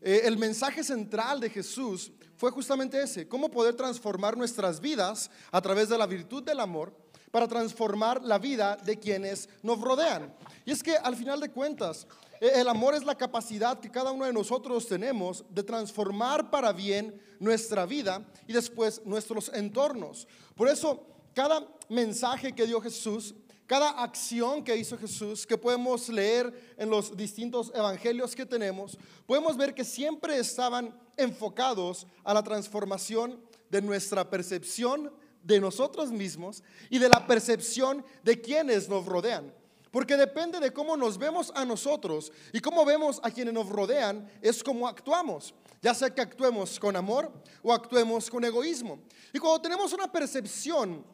eh, el mensaje central de Jesús fue justamente ese, cómo poder transformar nuestras vidas a través de la virtud del amor para transformar la vida de quienes nos rodean. Y es que al final de cuentas, e, el amor es la capacidad que cada uno de nosotros tenemos de transformar para bien nuestra vida y después nuestros entornos. Por eso, cada mensaje que dio Jesús, cada acción que hizo Jesús, que podemos leer en los distintos evangelios que tenemos, podemos ver que siempre estaban enfocados a la transformación de nuestra percepción de nosotros mismos y de la percepción de quienes nos rodean. Porque depende de cómo nos vemos a nosotros y cómo vemos a quienes nos rodean, es cómo actuamos. Ya sea que actuemos con amor o actuemos con egoísmo. Y cuando tenemos una percepción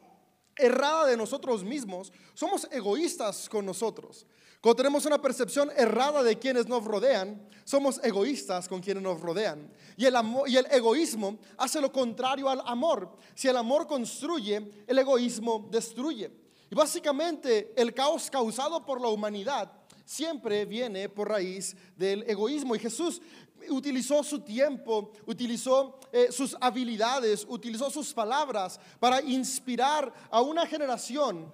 errada de nosotros mismos, somos egoístas con nosotros. Cuando tenemos una percepción errada de quienes nos rodean, somos egoístas con quienes nos rodean. Y el, amor, y el egoísmo hace lo contrario al amor. Si el amor construye, el egoísmo destruye. Y básicamente el caos causado por la humanidad siempre viene por raíz del egoísmo. Y Jesús utilizó su tiempo, utilizó eh, sus habilidades, utilizó sus palabras para inspirar a una generación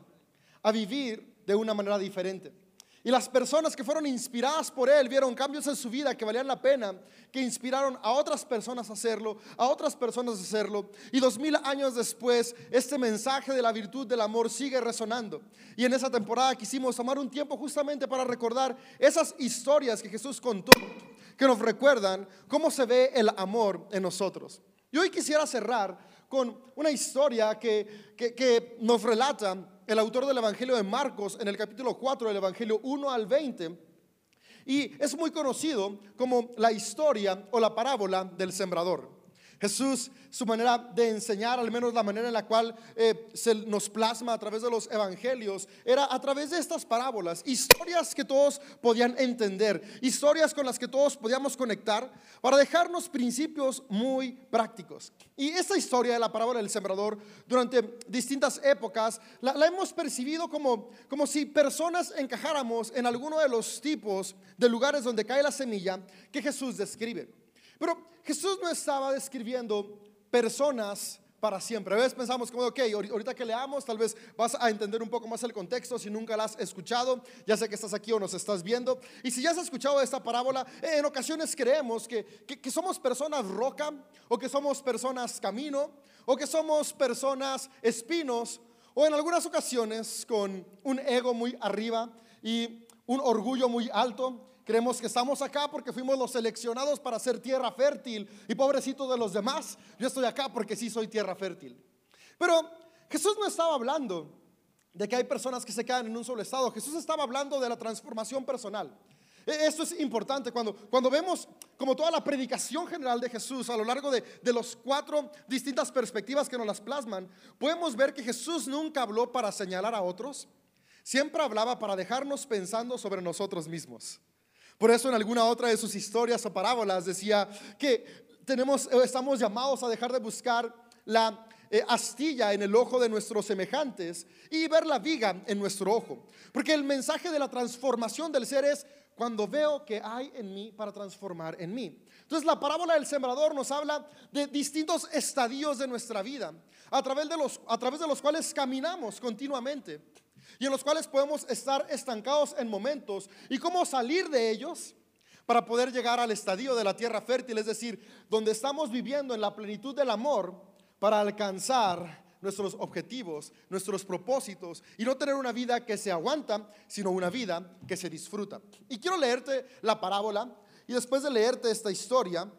a vivir de una manera diferente. Y las personas que fueron inspiradas por él vieron cambios en su vida que valían la pena, que inspiraron a otras personas a hacerlo, a otras personas a hacerlo. Y dos mil años después, este mensaje de la virtud del amor sigue resonando. Y en esa temporada quisimos tomar un tiempo justamente para recordar esas historias que Jesús contó, que nos recuerdan cómo se ve el amor en nosotros. Y hoy quisiera cerrar con una historia que, que, nos relata el autor del Evangelio de Marcos en el capítulo 4 del Evangelio 1 al 20. Y es muy conocido como la historia o la parábola del sembrador. Jesús, su manera de enseñar, al menos la manera en la cual eh, se nos plasma a través de los evangelios, era a través de estas parábolas, historias que todos podían entender, historias con las que todos podíamos conectar para dejarnos principios muy prácticos. Y esta historia de la parábola del sembrador, durante distintas épocas, la, la hemos percibido como, como si personas encajáramos en alguno de los tipos de lugares donde cae la semilla que Jesús describe. Pero Jesús no estaba describiendo personas para siempre. A veces pensamos como, ok, ahorita que leamos, tal vez vas a entender un poco más el contexto si nunca la has escuchado, ya sé que estás aquí o nos estás viendo. Y si ya has escuchado esta parábola, en ocasiones creemos que, que somos personas roca, o que somos personas camino, o que somos personas espinos, o en algunas ocasiones con un ego muy arriba y un orgullo muy alto Creemos que estamos acá porque fuimos los seleccionados para ser tierra fértil. Y pobrecito de los demás, yo estoy acá porque sí soy tierra fértil. Pero Jesús no estaba hablando de que hay personas que se quedan en un solo estado. Jesús estaba hablando de la transformación personal. E, esto es importante cuando, cuando vemos como toda la predicación general de Jesús a lo largo de, de los cuatro distintas perspectivas que nos las plasman, podemos ver que Jesús nunca habló para señalar a otros, siempre hablaba para dejarnos pensando sobre nosotros mismos. Por eso en alguna otra de sus historias o parábolas decía que tenemos, eh, estamos llamados a dejar de buscar la eh, astilla en el ojo de nuestros semejantes y ver la viga en nuestro ojo. Porque el mensaje de la transformación del ser es cuando veo que hay en mí para transformar en mí. Entonces la parábola del sembrador nos habla de distintos estadios de nuestra vida, a través de los, a través de los cuales caminamos continuamente y en los cuales podemos estar estancados en momentos y cómo salir de ellos para poder llegar al estadio de la tierra fértil, es decir, donde estamos viviendo en la plenitud del amor para alcanzar nuestros objetivos, nuestros propósitos y no tener una vida que se aguanta, sino una vida que se disfruta. Y quiero leerte la parábola y después de leerte esta historia,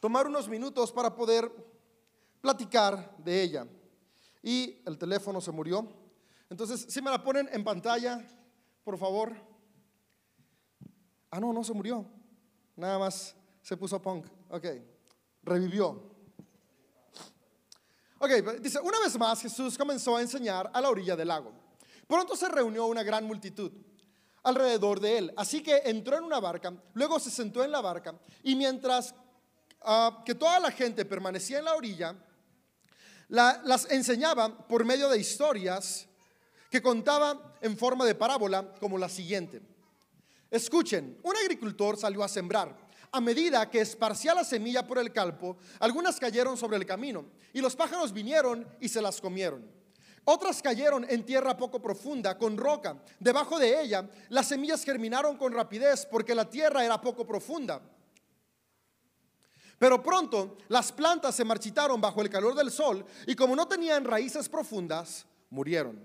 tomar unos minutos para poder platicar de ella. Y el teléfono se murió. Entonces, si me la ponen en pantalla, por favor. Ah, no, no se murió. Nada más se puso punk. Ok, revivió. Ok, dice, una vez más Jesús comenzó a enseñar a la orilla del lago. Pronto se reunió una gran multitud alrededor de él. Así que entró en una barca, luego se sentó en la barca y mientras ah, que toda la gente permanecía en la orilla, las enseñaba por medio de historias que contaba en forma de parábola como la siguiente. Escuchen, un agricultor salió a sembrar. A medida que esparcía la semilla por el campo, algunas cayeron sobre el camino, y los pájaros vinieron y se las comieron. Otras cayeron en tierra poco profunda, con roca. Debajo de ella, las semillas germinaron con rapidez porque la tierra era poco profunda. Pero pronto las plantas se marchitaron bajo el calor del sol y como no tenían raíces profundas, murieron.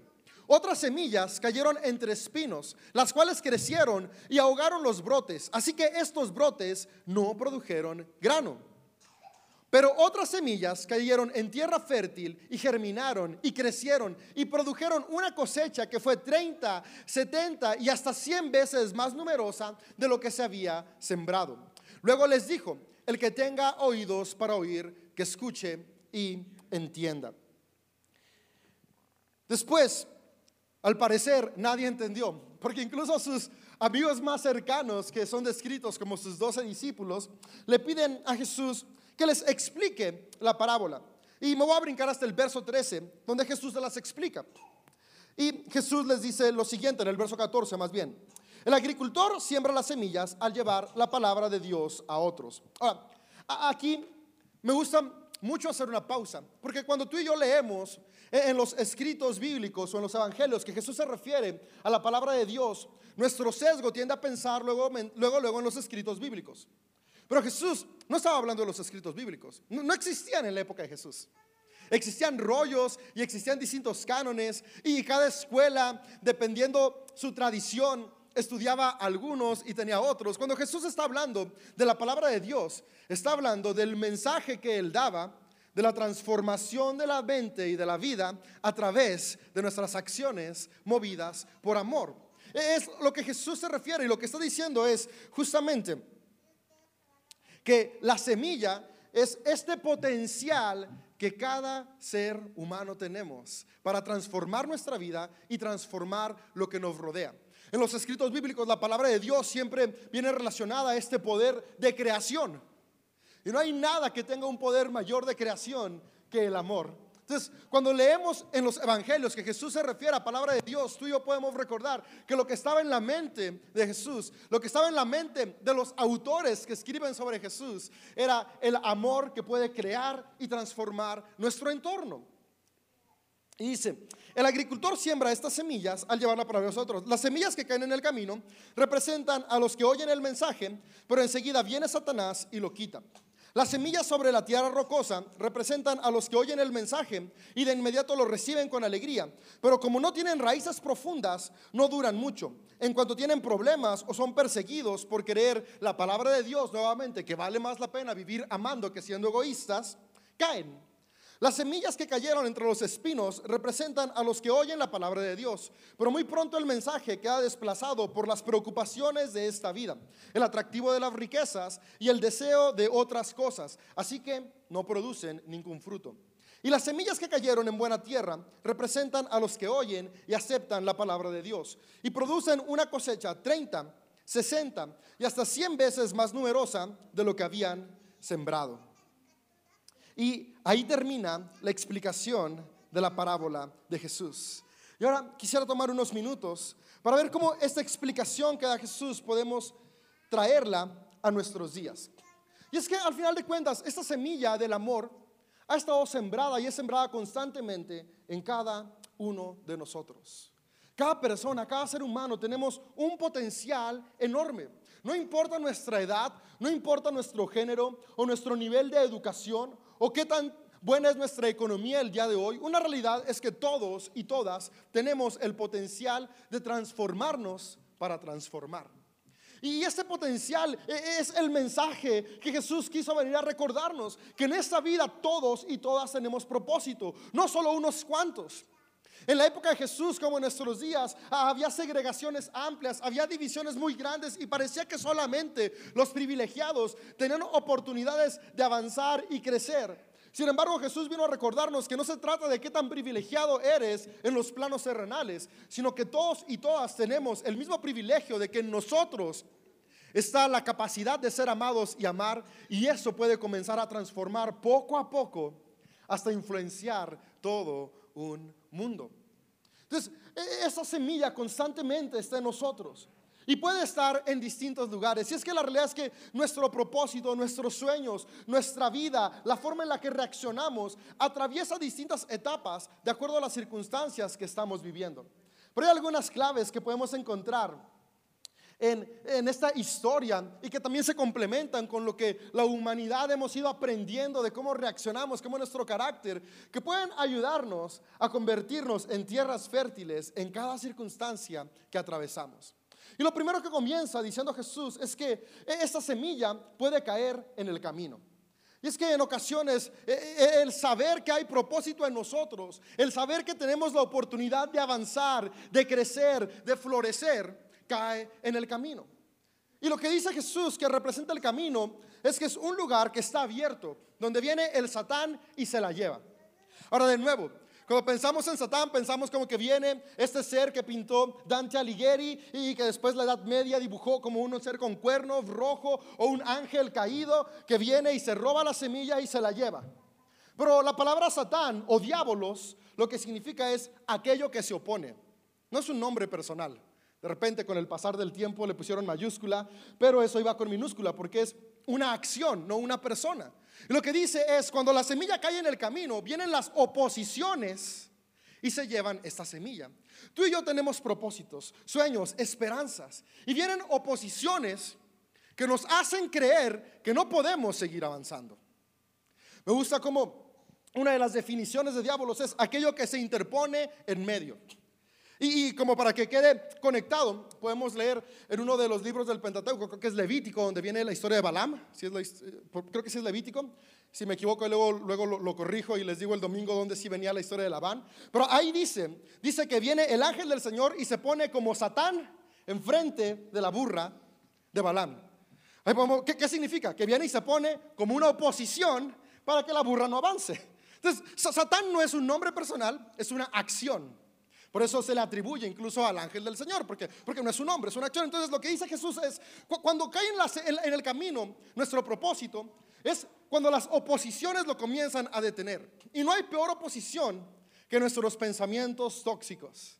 Otras semillas cayeron entre espinos, las cuales crecieron y ahogaron los brotes. Así que estos brotes no produjeron grano. Pero otras semillas cayeron en tierra fértil y germinaron y crecieron y produjeron una cosecha que fue 30, 70 y hasta 100 veces más numerosa de lo que se había sembrado. Luego les dijo, el que tenga oídos para oír, que escuche y entienda. Después al parecer nadie entendió, porque incluso sus amigos más cercanos, que son descritos como sus doce discípulos, le piden a Jesús que les explique la parábola. Y me voy a brincar hasta el verso 13, donde Jesús se las explica. Y Jesús les dice lo siguiente, en el verso 14 más bien. El agricultor siembra las semillas al llevar la palabra de Dios a otros. Ahora, aquí me gusta mucho hacer una pausa, porque cuando tú y yo leemos en los escritos bíblicos o en los evangelios que Jesús se refiere a la palabra de Dios, nuestro sesgo tiende a pensar luego, luego, luego en los escritos bíblicos. Pero Jesús no estaba hablando de los escritos bíblicos, no, no existían en la época de Jesús. Existían rollos y existían distintos cánones y cada escuela, dependiendo su tradición, estudiaba algunos y tenía otros. Cuando Jesús está hablando de la palabra de Dios, está hablando del mensaje que él daba de la transformación de la mente y de la vida a través de nuestras acciones movidas por amor. Es lo que Jesús se refiere y lo que está diciendo es justamente que la semilla es este potencial que cada ser humano tenemos para transformar nuestra vida y transformar lo que nos rodea. En los escritos bíblicos la palabra de Dios siempre viene relacionada a este poder de creación. Y no hay nada que tenga un poder mayor de creación que el amor. Entonces, cuando leemos en los evangelios que Jesús se refiere a palabra de Dios, tú y yo podemos recordar que lo que estaba en la mente de Jesús, lo que estaba en la mente de los autores que escriben sobre Jesús, era el amor que puede crear y transformar nuestro entorno. Y dice, el agricultor siembra estas semillas al llevarla para nosotros. Las semillas que caen en el camino representan a los que oyen el mensaje, pero enseguida viene Satanás y lo quita. Las semillas sobre la tierra rocosa representan a los que oyen el mensaje y de inmediato lo reciben con alegría, pero como no tienen raíces profundas, no duran mucho. En cuanto tienen problemas o son perseguidos por querer la palabra de Dios nuevamente, que vale más la pena vivir amando que siendo egoístas, caen. Las semillas que cayeron entre los espinos representan a los que oyen la palabra de Dios, pero muy pronto el mensaje queda desplazado por las preocupaciones de esta vida, el atractivo de las riquezas y el deseo de otras cosas, así que no producen ningún fruto. Y las semillas que cayeron en buena tierra representan a los que oyen y aceptan la palabra de Dios y producen una cosecha 30, 60 y hasta 100 veces más numerosa de lo que habían sembrado. Y ahí termina la explicación de la parábola de Jesús. Y ahora quisiera tomar unos minutos para ver cómo esta explicación que da Jesús podemos traerla a nuestros días. Y es que al final de cuentas, esta semilla del amor ha estado sembrada y es sembrada constantemente en cada uno de nosotros. Cada persona, cada ser humano tenemos un potencial enorme. No importa nuestra edad, no importa nuestro género o nuestro nivel de educación o qué tan buena es nuestra economía el día de hoy, una realidad es que todos y todas tenemos el potencial de transformarnos para transformar. Y ese potencial e-, es el mensaje que Jesús quiso venir a recordarnos, que en esta vida todos y todas tenemos propósito, no solo unos cuantos. En la época de Jesús, como en nuestros días, había segregaciones amplias, había divisiones muy grandes y parecía que solamente los privilegiados tenían oportunidades de avanzar y crecer. Sin embargo, Jesús vino a recordarnos que no se trata de qué tan privilegiado eres en los planos terrenales, sino que todos y todas tenemos el mismo privilegio de que en nosotros está la capacidad de ser amados y amar, y eso puede comenzar a transformar poco a poco hasta influenciar todo un mundo. Entonces, e, esa semilla constantemente está en nosotros. Y puede estar en distintos lugares. Y es que la realidad es que nuestro propósito, nuestros sueños, nuestra vida, la forma en la que reaccionamos, atraviesa distintas etapas de acuerdo a las circunstancias que estamos viviendo. Pero hay algunas claves que podemos encontrar en, esta historia y que también se complementan con lo que la humanidad hemos ido aprendiendo de cómo reaccionamos, cómo nuestro carácter, que pueden ayudarnos a convertirnos en tierras fértiles en cada circunstancia que atravesamos. Y lo primero que comienza diciendo Jesús es que esta semilla puede caer en el camino. Y es que en ocasiones e, e, el saber que hay propósito en nosotros, el saber que tenemos la oportunidad de avanzar, de crecer, de florecer, cae en el camino. Y lo que dice Jesús que representa el camino es que es un lugar que está abierto, donde viene el Satán y se la lleva. Ahora de nuevo, cuando pensamos en Satán, pensamos como que viene este ser que pintó Dante Alighieri y que después la Edad Media dibujó como un ser con cuernos rojo o un ángel caído que viene y se roba la semilla y se la lleva. Pero la palabra Satán o diabolos lo que significa es aquello que se opone. No es un nombre personal. De repente con el pasar del tiempo le pusieron mayúscula, pero eso iba con minúscula porque es una acción, no una persona. Y lo que dice es, cuando la semilla cae en el camino, vienen las oposiciones y se llevan esta semilla. Tú y yo tenemos propósitos, sueños, esperanzas. Y vienen oposiciones que nos hacen creer que no podemos seguir avanzando. Me gusta como una de las definiciones de diablos es aquello que se interpone en medio. Y, como para que quede conectado, podemos leer en uno de los libros del Pentateuco, creo que es Levítico, donde viene la historia de Balaam, eh, creo que sí es Levítico, si me equivoco luego, luego lo, lo, corrijo y les digo el domingo donde sí venía la historia de Labán, pero ahí dice, dice que viene el ángel del Señor y se pone como Satán enfrente de la burra de Balaam. ¿Qué, ¿Qué significa? Que viene y se pone como una oposición para que la burra no avance. Entonces, Satán no es un nombre personal, es una acción. Por eso se le atribuye incluso al ángel del Señor, porque, porque no es un hombre, es una acción. Entonces lo que dice Jesús es, cuando cae en, el camino, nuestro propósito es cuando las oposiciones lo comienzan a detener. Y no hay peor oposición que nuestros pensamientos tóxicos,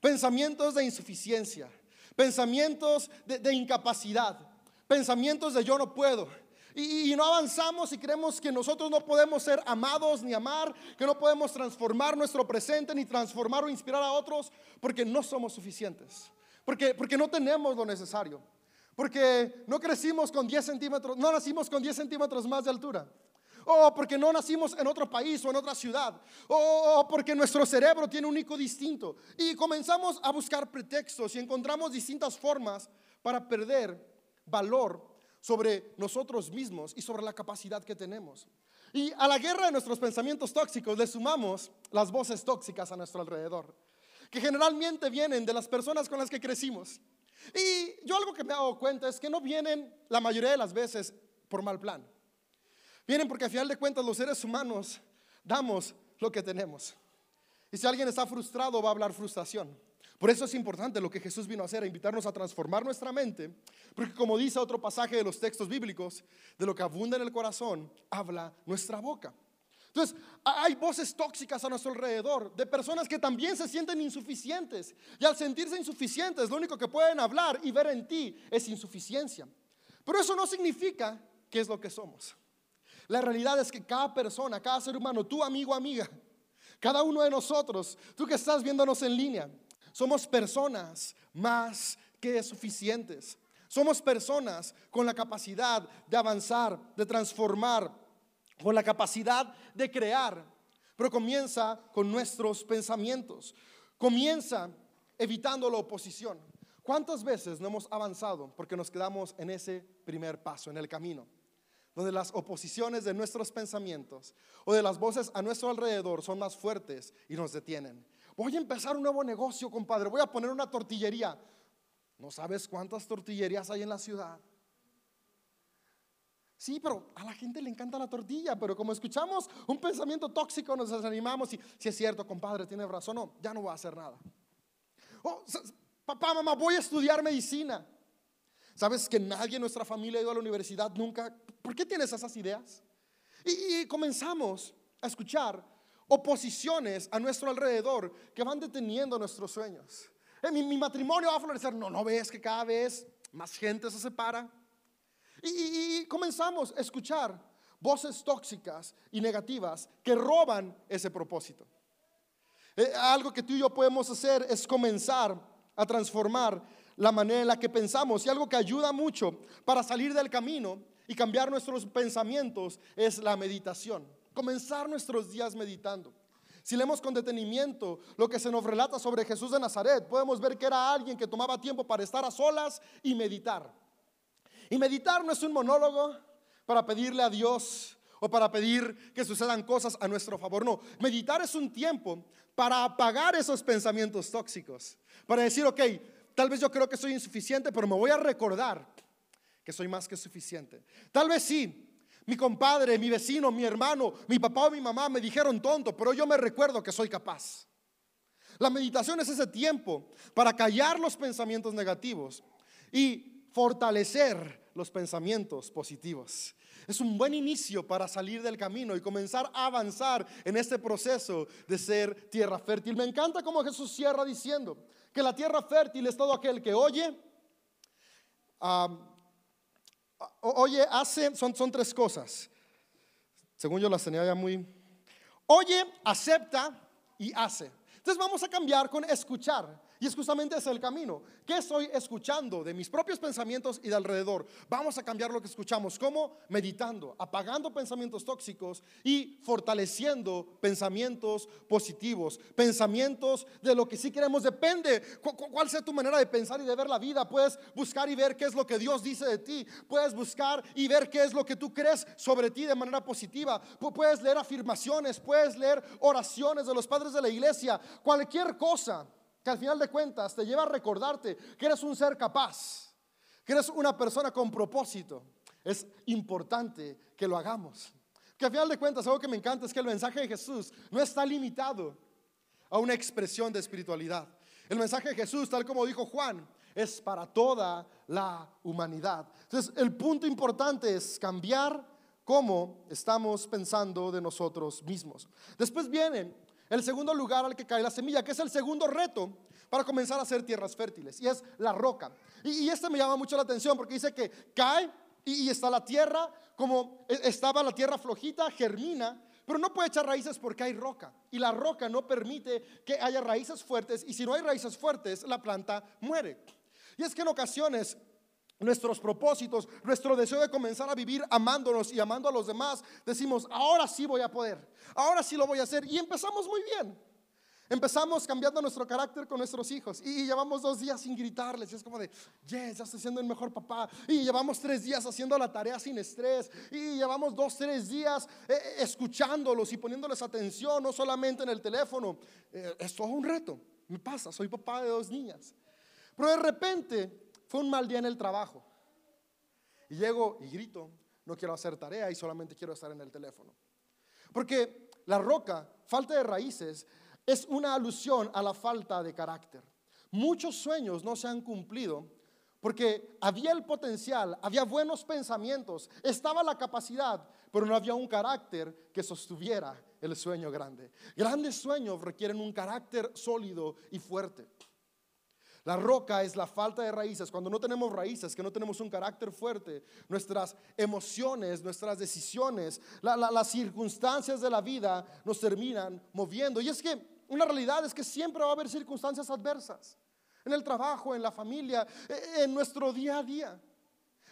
pensamientos de insuficiencia, pensamientos de incapacidad, pensamientos de yo no puedo, y, no avanzamos y creemos que nosotros no podemos ser amados ni amar, que no podemos transformar nuestro presente ni transformar o inspirar a otros porque no somos suficientes, porque, porque no tenemos lo necesario, porque no crecimos con 10 centímetros, no nacimos con 10 centímetros más de altura. O porque no nacimos en otro país o en otra ciudad. O porque nuestro cerebro tiene un icono distinto. Y comenzamos a buscar pretextos y encontramos distintas formas para perder valor sobre nosotros mismos y sobre la capacidad que tenemos. Y a la guerra de nuestros pensamientos tóxicos le sumamos las voces tóxicas a nuestro alrededor, que generalmente vienen de las personas con las que crecimos. Y yo algo que me he dado cuenta es que no vienen la mayoría de las veces por mal plan. Vienen porque a final de cuentas los seres humanos damos lo que tenemos. Y si alguien está frustrado va a hablar frustración. Por eso es importante lo que Jesús vino a hacer, a invitarnos a transformar nuestra mente, porque como dice otro pasaje de los textos bíblicos, de lo que abunda en el corazón, habla nuestra boca. Entonces, hay voces tóxicas a nuestro alrededor, de personas que también se sienten insuficientes. Y al sentirse insuficientes, lo único que pueden hablar y ver en ti es insuficiencia. Pero eso no significa que es lo que somos. La realidad es que cada persona, cada ser humano, tu amigo, amiga, cada uno de nosotros, tú que estás viéndonos en línea, somos personas más que suficientes. Somos personas con la capacidad de avanzar, de transformar, con la capacidad de crear. Pero comienza con nuestros pensamientos. Comienza evitando la oposición. ¿Cuántas veces no hemos avanzado porque nos quedamos en ese primer paso, en el camino? Donde las oposiciones de nuestros pensamientos o de las voces a nuestro alrededor son más fuertes y nos detienen. Voy a empezar un nuevo negocio, compadre. Voy a poner una tortillería. ¿No sabes cuántas tortillerías hay en la ciudad? Sí, pero a la gente le encanta la tortilla, pero como escuchamos un pensamiento tóxico nos desanimamos y si es cierto, compadre, tiene razón, no, ya no voy a hacer nada. Oh, papá, mamá, voy a estudiar medicina. ¿Sabes que nadie en nuestra familia ha ido a la universidad nunca? ¿Por qué tienes esas ideas? y comenzamos a escuchar oposiciones a nuestro alrededor que van deteniendo nuestros sueños. Eh, mi, mi matrimonio va a florecer. No, no ves que cada vez más gente se separa. Y, y- y comenzamos a escuchar voces tóxicas y negativas que roban ese propósito. Eh, algo que tú y yo podemos hacer es comenzar a transformar la manera en la que pensamos y algo que ayuda mucho para salir del camino y cambiar nuestros pensamientos es la meditación. Comenzar nuestros días meditando. Si leemos con detenimiento lo que se nos relata sobre Jesús de Nazaret, podemos ver que era alguien que tomaba tiempo para estar a solas y meditar. Y meditar no es un monólogo para pedirle a Dios o para pedir que sucedan cosas a nuestro favor. No, meditar es un tiempo para apagar esos pensamientos tóxicos. Para decir, ok, tal vez yo creo que soy insuficiente, pero me voy a recordar que soy más que suficiente. Tal vez sí, mi compadre, mi vecino, mi hermano, mi papá o mi mamá me dijeron tonto, pero yo me recuerdo que soy capaz. La meditación es ese tiempo para callar los pensamientos negativos y fortalecer los pensamientos positivos. Es un buen inicio para salir del camino y comenzar a avanzar en este proceso de ser tierra fértil. Me encanta como Jesús cierra diciendo que la tierra fértil es todo aquel que oye, ah, oye, hace, son, son tres cosas. Según yo las tenía ya muy... Oye, acepta y hace. Entonces vamos a cambiar con escuchar. Y es justamente ese el camino. ¿Qué estoy escuchando de mis propios pensamientos y de alrededor? Vamos a cambiar lo que escuchamos. ¿Cómo? Meditando, apagando pensamientos tóxicos y fortaleciendo pensamientos positivos. Pensamientos de lo que sí queremos. Depende cu- cu- cuál sea tu manera de pensar y de ver la vida. Puedes buscar y ver qué es lo que Dios dice de ti. Puedes buscar y ver qué es lo que tú crees sobre ti de manera positiva. Pu- Puedes leer afirmaciones, puedes leer oraciones de los padres de la iglesia. Cualquier cosa que al final de cuentas te lleva a recordarte que eres un ser capaz, que eres una persona con propósito. Es importante que lo hagamos. Que al final de cuentas, algo que me encanta es que el mensaje de Jesús no está limitado a una expresión de espiritualidad. El mensaje de Jesús, tal como dijo Juan, es para toda la humanidad. Entonces, el punto importante es cambiar cómo estamos pensando de nosotros mismos. Después viene el segundo lugar al que cae la semilla, que es el segundo reto para comenzar a hacer tierras fértiles, y es la roca. Y, y este me llama mucho la atención porque dice que cae y, está la tierra, como e- estaba la tierra flojita, germina, pero no puede echar raíces porque hay roca. Y la roca no permite que haya raíces fuertes. Y si no hay raíces fuertes, la planta muere. Y es que en ocasiones nuestros propósitos, nuestro deseo de comenzar a vivir amándonos y amando a los demás, decimos, ahora sí voy a poder, ahora sí lo voy a hacer. Y empezamos muy bien. Empezamos cambiando nuestro carácter con nuestros hijos y llevamos dos días sin gritarles. Y es como de, yes, ya estoy siendo el mejor papá. Y llevamos tres días haciendo la tarea sin estrés. Y llevamos dos, tres días eh, eh, escuchándolos y poniéndoles atención, no solamente en el teléfono. Eh, es todo un reto. Me pasa, soy papá de dos niñas. Pero de repente fue un mal día en el trabajo. Y llego y grito, no quiero hacer tarea y solamente quiero estar en el teléfono. Porque la roca, falta de raíces, es una alusión a la falta de carácter. Muchos sueños no se han cumplido porque había el potencial, había buenos pensamientos, estaba la capacidad, pero no había un carácter que sostuviera el sueño grande. Grandes sueños requieren un carácter sólido y fuerte. La roca es la falta de raíces. Cuando no tenemos raíces, que no tenemos un carácter fuerte, nuestras emociones, nuestras decisiones, la- la- las circunstancias de la vida nos terminan moviendo. Y es que una realidad es que siempre va a haber circunstancias adversas. En el trabajo, en la familia, eh, en nuestro día a día.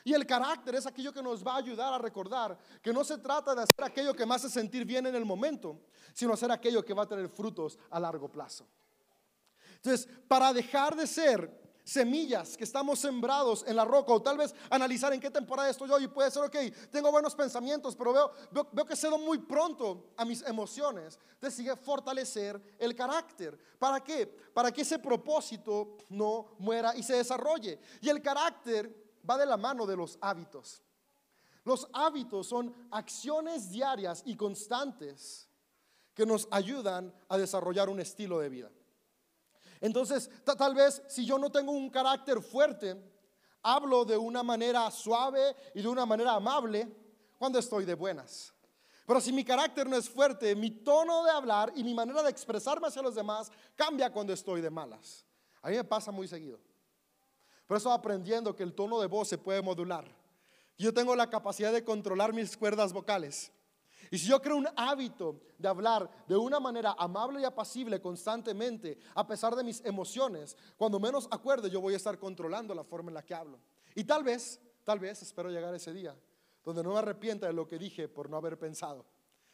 Y el carácter es aquello que nos va a ayudar a recordar que no se trata de hacer aquello que me hace sentir bien en el momento, sino hacer aquello que va a tener frutos a largo plazo. Entonces, para dejar de ser semillas que estamos sembrados en la roca, o tal vez analizar en qué temporada estoy yo, y puede ser, ok, tengo buenos pensamientos, pero veo, veo, veo que cedo muy pronto a mis emociones. Entonces, sigue fortalecer el carácter. ¿Para qué? Para que ese propósito no muera y se desarrolle. Y el carácter va de la mano de los hábitos. Los hábitos son acciones diarias y constantes que nos ayudan a desarrollar un estilo de vida. Entonces, ta- tal vez si yo no tengo un carácter fuerte, hablo de una manera suave y de una manera amable cuando estoy de buenas. Pero si mi carácter no es fuerte, mi tono de hablar y mi manera de expresarme hacia los demás cambia cuando estoy de malas. A mí me pasa muy seguido. Por eso aprendiendo que el tono de voz se puede modular. Yo tengo la capacidad de controlar mis cuerdas vocales. Y si yo creo un hábito de hablar de una manera amable y apacible constantemente, a pesar de mis emociones, cuando menos acuerde yo voy a estar controlando la forma en la que hablo. Y tal vez, tal vez, espero llegar ese día, donde no me arrepienta de lo que dije por no haber pensado,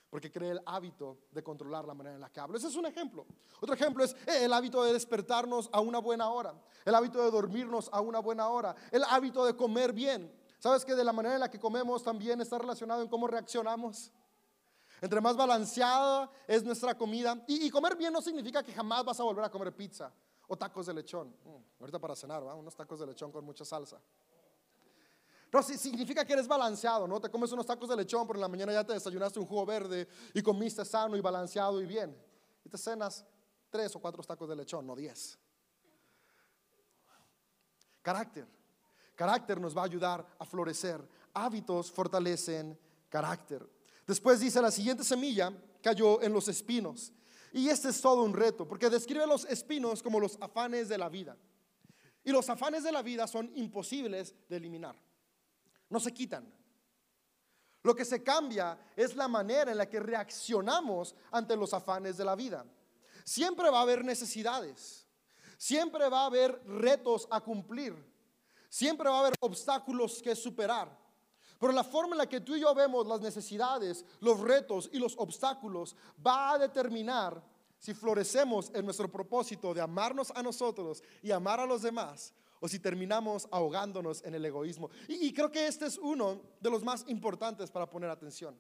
porque creé el hábito de controlar la manera en la que hablo. Ese es un ejemplo. Otro ejemplo es eh, el hábito de despertarnos a una buena hora, el hábito de dormirnos a una buena hora, el hábito de comer bien. ¿Sabes que de la manera en la que comemos también está relacionado en cómo reaccionamos? Entre más balanceada es nuestra comida. Y, comer bien no significa que jamás vas a volver a comer pizza o tacos de lechón. Mm, ahorita para cenar, unos tacos de lechón con mucha salsa. No, significa que eres balanceado, ¿no? Te comes unos tacos de lechón, pero en la mañana ya te desayunaste un jugo verde y comiste sano y balanceado y bien. Y te cenas tres o cuatro tacos de lechón, no diez. Carácter. Carácter nos va a ayudar a florecer. Hábitos fortalecen carácter. Después dice, la siguiente semilla cayó en los espinos. Y este es todo un reto, porque describe los espinos como los afanes de la vida. Y los afanes de la vida son imposibles de eliminar. No se quitan. Lo que se cambia es la manera en la que reaccionamos ante los afanes de la vida. Siempre va a haber necesidades. Siempre va a haber retos a cumplir. Siempre va a haber obstáculos que superar. Pero la forma en la que tú y yo vemos las necesidades, los retos y los obstáculos va a determinar si florecemos en nuestro propósito de amarnos a nosotros y amar a los demás o si terminamos ahogándonos en el egoísmo. Y, creo que este es uno de los más importantes para poner atención.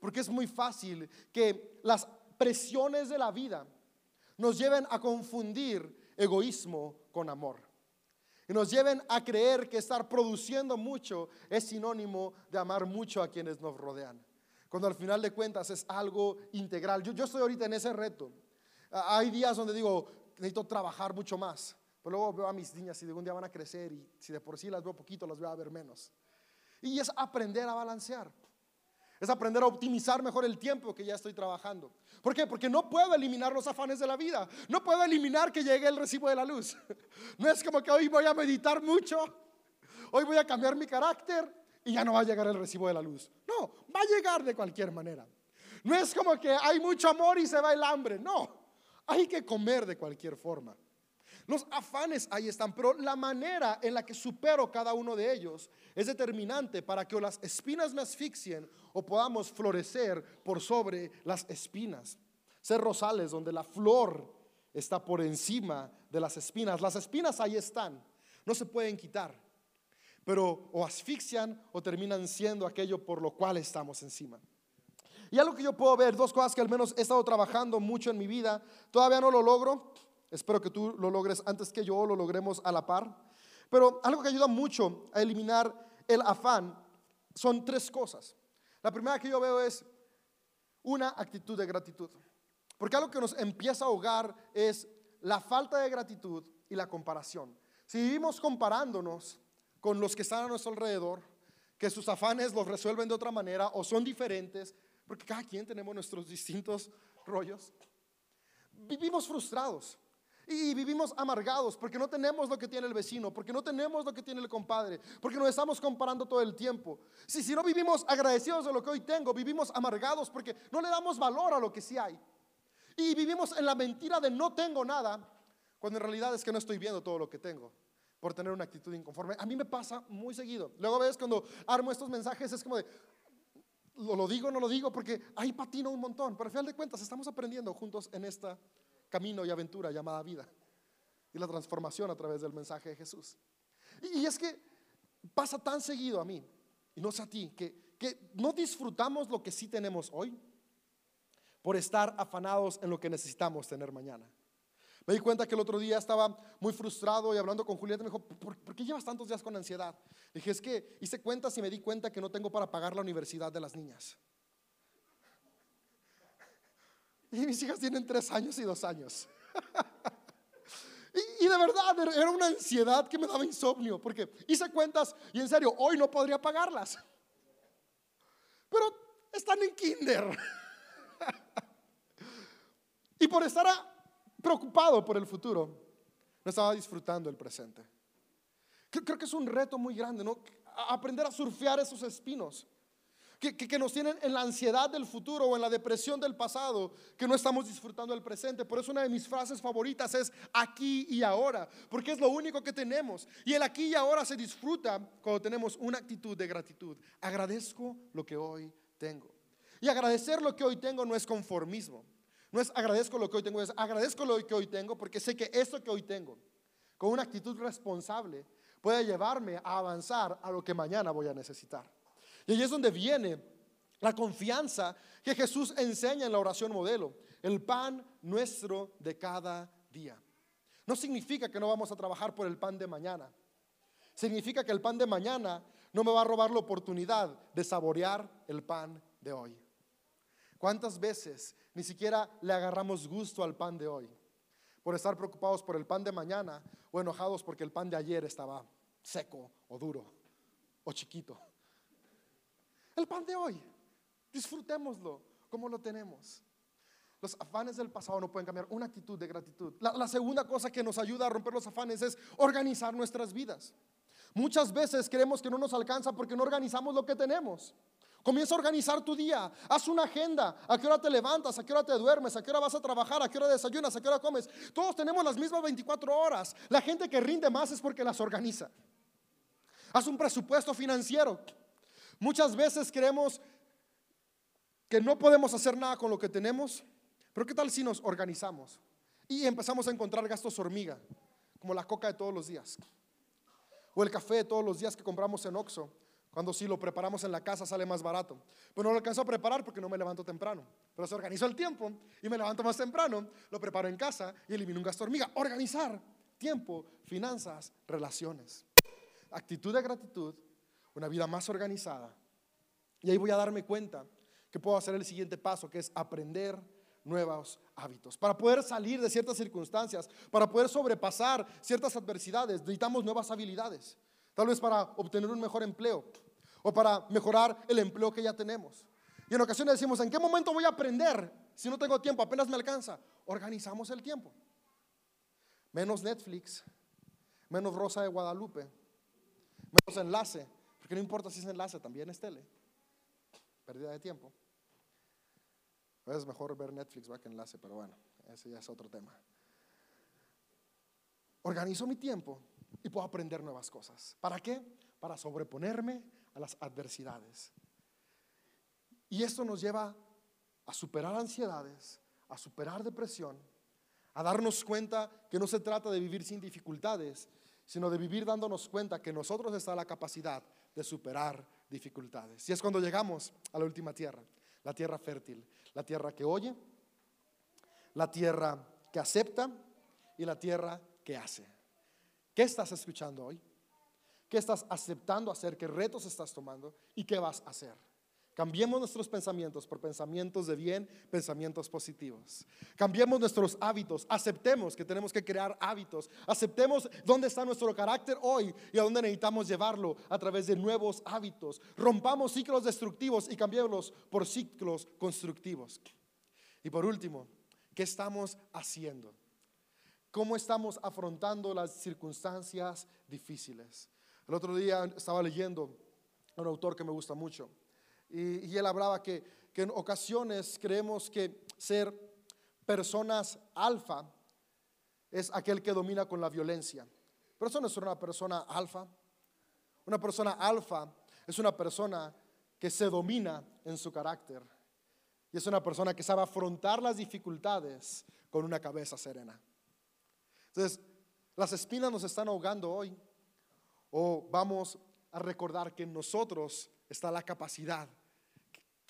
Porque es muy fácil que las presiones de la vida nos lleven a confundir egoísmo con amor y nos lleven a creer que estar produciendo mucho es sinónimo de amar mucho a quienes nos rodean. Cuando al final de cuentas es algo integral. Yo, yo estoy ahorita en ese reto. Hay días donde digo, necesito trabajar mucho más. Pero luego veo a mis niñas y de un día van a crecer y si de por sí las veo poquito, las voy a ver menos. Y es aprender a balancear. Es aprender a optimizar mejor el tiempo que ya estoy trabajando. ¿Por qué? Porque no puedo eliminar los afanes de la vida. No puedo eliminar que llegue el recibo de la luz. No es como que hoy voy a meditar mucho, hoy voy a cambiar mi carácter y ya no va a llegar el recibo de la luz. No, va a llegar de cualquier manera. No es como que hay mucho amor y se va el hambre. No, hay que comer de cualquier forma. Los afanes ahí están, pero la manera en la que supero cada uno de ellos es determinante para que o las espinas me asfixien o podamos florecer por sobre las espinas. Ser rosales donde la flor está por encima de las espinas. Las espinas ahí están, no se pueden quitar, pero o asfixian o terminan siendo aquello por lo cual estamos encima. Y algo que yo puedo ver, dos cosas que al menos he estado trabajando mucho en mi vida, todavía no lo logro, Espero que tú lo logres antes que yo lo logremos a la par. Pero algo que ayuda mucho a eliminar el afán son tres cosas. La primera que yo veo es una actitud de gratitud. Porque algo que nos empieza a ahogar es la falta de gratitud y la comparación. Si vivimos comparándonos con los que están a nuestro alrededor, que sus afanes los resuelven de otra manera o son diferentes, porque cada quien tenemos nuestros distintos rollos, vivimos frustrados. Y vivimos amargados porque no tenemos lo que tiene el vecino, porque no tenemos lo que tiene el compadre, porque nos estamos comparando todo el tiempo. Si, si no vivimos agradecidos de lo que hoy tengo, vivimos amargados porque no le damos valor a lo que sí hay. Y vivimos en la mentira de no tengo nada, cuando en realidad es que no estoy viendo todo lo que tengo por tener una actitud inconforme. A mí me pasa muy seguido. Luego ves cuando armo estos mensajes es como de, lo, lo digo, no lo digo, porque ahí patino un montón. Pero al final de cuentas estamos aprendiendo juntos en esta camino y aventura llamada vida y la transformación a través del mensaje de Jesús. Y, es que pasa tan seguido a mí, y no sé a ti, que, que no disfrutamos lo que sí tenemos hoy por estar afanados en lo que necesitamos tener mañana. Me di cuenta que el otro día estaba muy frustrado y hablando con Julieta me dijo, ¿por, ¿por, qué llevas tantos días con ansiedad? dije, es que hice cuentas y me di cuenta que no tengo para pagar la universidad de las niñas. Y mis hijas tienen tres años y dos años. y, de verdad era una ansiedad que me daba insomnio, porque hice cuentas y en serio, hoy no podría pagarlas. Pero están en kinder. y por estar preocupado por el futuro, no estaba disfrutando el presente. Creo que es un reto muy grande, ¿no? Aprender a surfear esos espinos que, nos tienen en la ansiedad del futuro o en la depresión del pasado, que no estamos disfrutando del presente. Por eso una de mis frases favoritas es aquí y ahora, porque es lo único que tenemos. Y el aquí y ahora se disfruta cuando tenemos una actitud de gratitud. Agradezco lo que hoy tengo. Y agradecer lo que hoy tengo no es conformismo. No es agradezco lo que hoy tengo, es agradezco lo que hoy tengo porque sé que esto que hoy tengo, con una actitud responsable, puede llevarme a avanzar a lo que mañana voy a necesitar. Y ahí es donde viene la confianza que Jesús enseña en la oración modelo. El pan nuestro de cada día. No significa que no vamos a trabajar por el pan de mañana. Significa que el pan de mañana no me va a robar la oportunidad de saborear el pan de hoy. ¿Cuántas veces ni siquiera le agarramos gusto al pan de hoy? Por estar preocupados por el pan de mañana o enojados porque el pan de ayer estaba seco o duro o chiquito. El pan de hoy, disfrutémoslo como lo tenemos. Los afanes del pasado no pueden cambiar una actitud de gratitud. La, segunda cosa que nos ayuda a romper los afanes es organizar nuestras vidas. Muchas veces creemos que no nos alcanza porque no organizamos lo que tenemos. Comienza a organizar tu día, haz una agenda, a qué hora te levantas, a qué hora te duermes, a qué hora vas a trabajar, a qué hora desayunas, a qué hora comes. Todos tenemos las mismas 24 horas. La gente que rinde más es porque las organiza. Haz un presupuesto financiero. Muchas veces creemos que no podemos hacer nada con lo que tenemos, pero ¿qué tal si nos organizamos y empezamos a encontrar gastos hormiga, como la coca de todos los días? O el café de todos los días que compramos en Oxxo, cuando si lo preparamos en la casa sale más barato. Pero no lo alcanzo a preparar porque no me levanto temprano. Pero se organizó el tiempo y me levanto más temprano, lo preparo en casa y elimino un gasto hormiga. Organizar tiempo, finanzas, relaciones. Actitud de gratitud una vida más organizada. Y ahí voy a darme cuenta que puedo hacer el siguiente paso, que es aprender nuevos hábitos. Para poder salir de ciertas circunstancias, para poder sobrepasar ciertas adversidades, necesitamos nuevas habilidades. Tal vez para obtener un mejor empleo o para mejorar el empleo que ya tenemos. Y en ocasiones decimos, ¿en qué momento voy a aprender si no tengo tiempo? Apenas me alcanza. Organizamos el tiempo. Menos Netflix, menos Rosa de Guadalupe, menos enlace, que no importa si es enlace, también es tele. Pérdida de tiempo. Es mejor ver Netflix va que enlace, pero bueno, ese ya es otro tema. Organizo mi tiempo y puedo aprender nuevas cosas. ¿Para qué? Para sobreponerme a las adversidades. Y esto nos lleva a superar ansiedades, a superar depresión, a darnos cuenta que no se trata de vivir sin dificultades, sino de vivir dándonos cuenta que nosotros está la capacidad de superar dificultades. Y es cuando llegamos a la última tierra, la tierra fértil, la tierra que oye, la tierra que acepta y la tierra que hace. ¿Qué estás escuchando hoy? ¿Qué estás aceptando hacer? ¿Qué retos estás tomando? ¿Y qué vas a hacer? Cambiemos nuestros pensamientos por pensamientos de bien, pensamientos positivos. Cambiemos nuestros hábitos, aceptemos que tenemos que crear hábitos, aceptemos dónde está nuestro carácter hoy y a dónde necesitamos llevarlo a través de nuevos hábitos. Rompamos ciclos destructivos y cambiémoslos por ciclos constructivos. Y por último, ¿qué estamos haciendo? ¿Cómo estamos afrontando las circunstancias difíciles? El otro día estaba leyendo a un autor que me gusta mucho y, él hablaba que, que en ocasiones creemos que ser personas alfa es aquel que domina con la violencia. Pero eso no es una persona alfa. Una persona alfa es una persona que se domina en su carácter. Y es una persona que sabe afrontar las dificultades con una cabeza serena. Entonces, las espinas nos están ahogando hoy. O vamos a recordar que en nosotros está la capacidad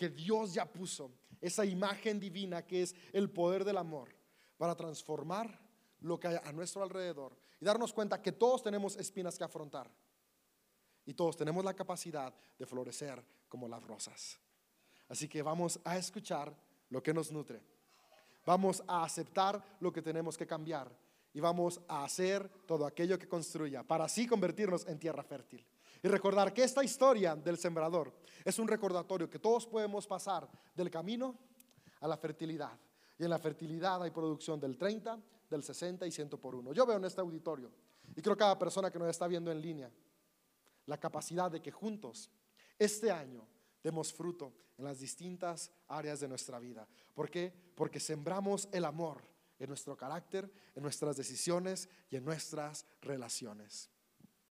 que Dios ya puso, esa imagen divina que es el poder del amor, para transformar lo que hay a nuestro alrededor y darnos cuenta que todos tenemos espinas que afrontar y todos tenemos la capacidad de florecer como las rosas. Así que vamos a escuchar lo que nos nutre. Vamos a aceptar lo que tenemos que cambiar y vamos a hacer todo aquello que construya para así convertirnos en tierra fértil. Y recordar que esta historia del sembrador es un recordatorio que todos podemos pasar del camino a la fertilidad. Y en la fertilidad hay producción del 30, del 60 y 100 por uno. Yo veo en este auditorio, y creo cada persona que nos está viendo en línea, la capacidad de que juntos, este año, demos fruto en las distintas áreas de nuestra vida. ¿Por qué? Porque sembramos el amor en nuestro carácter, en nuestras decisiones y en nuestras relaciones.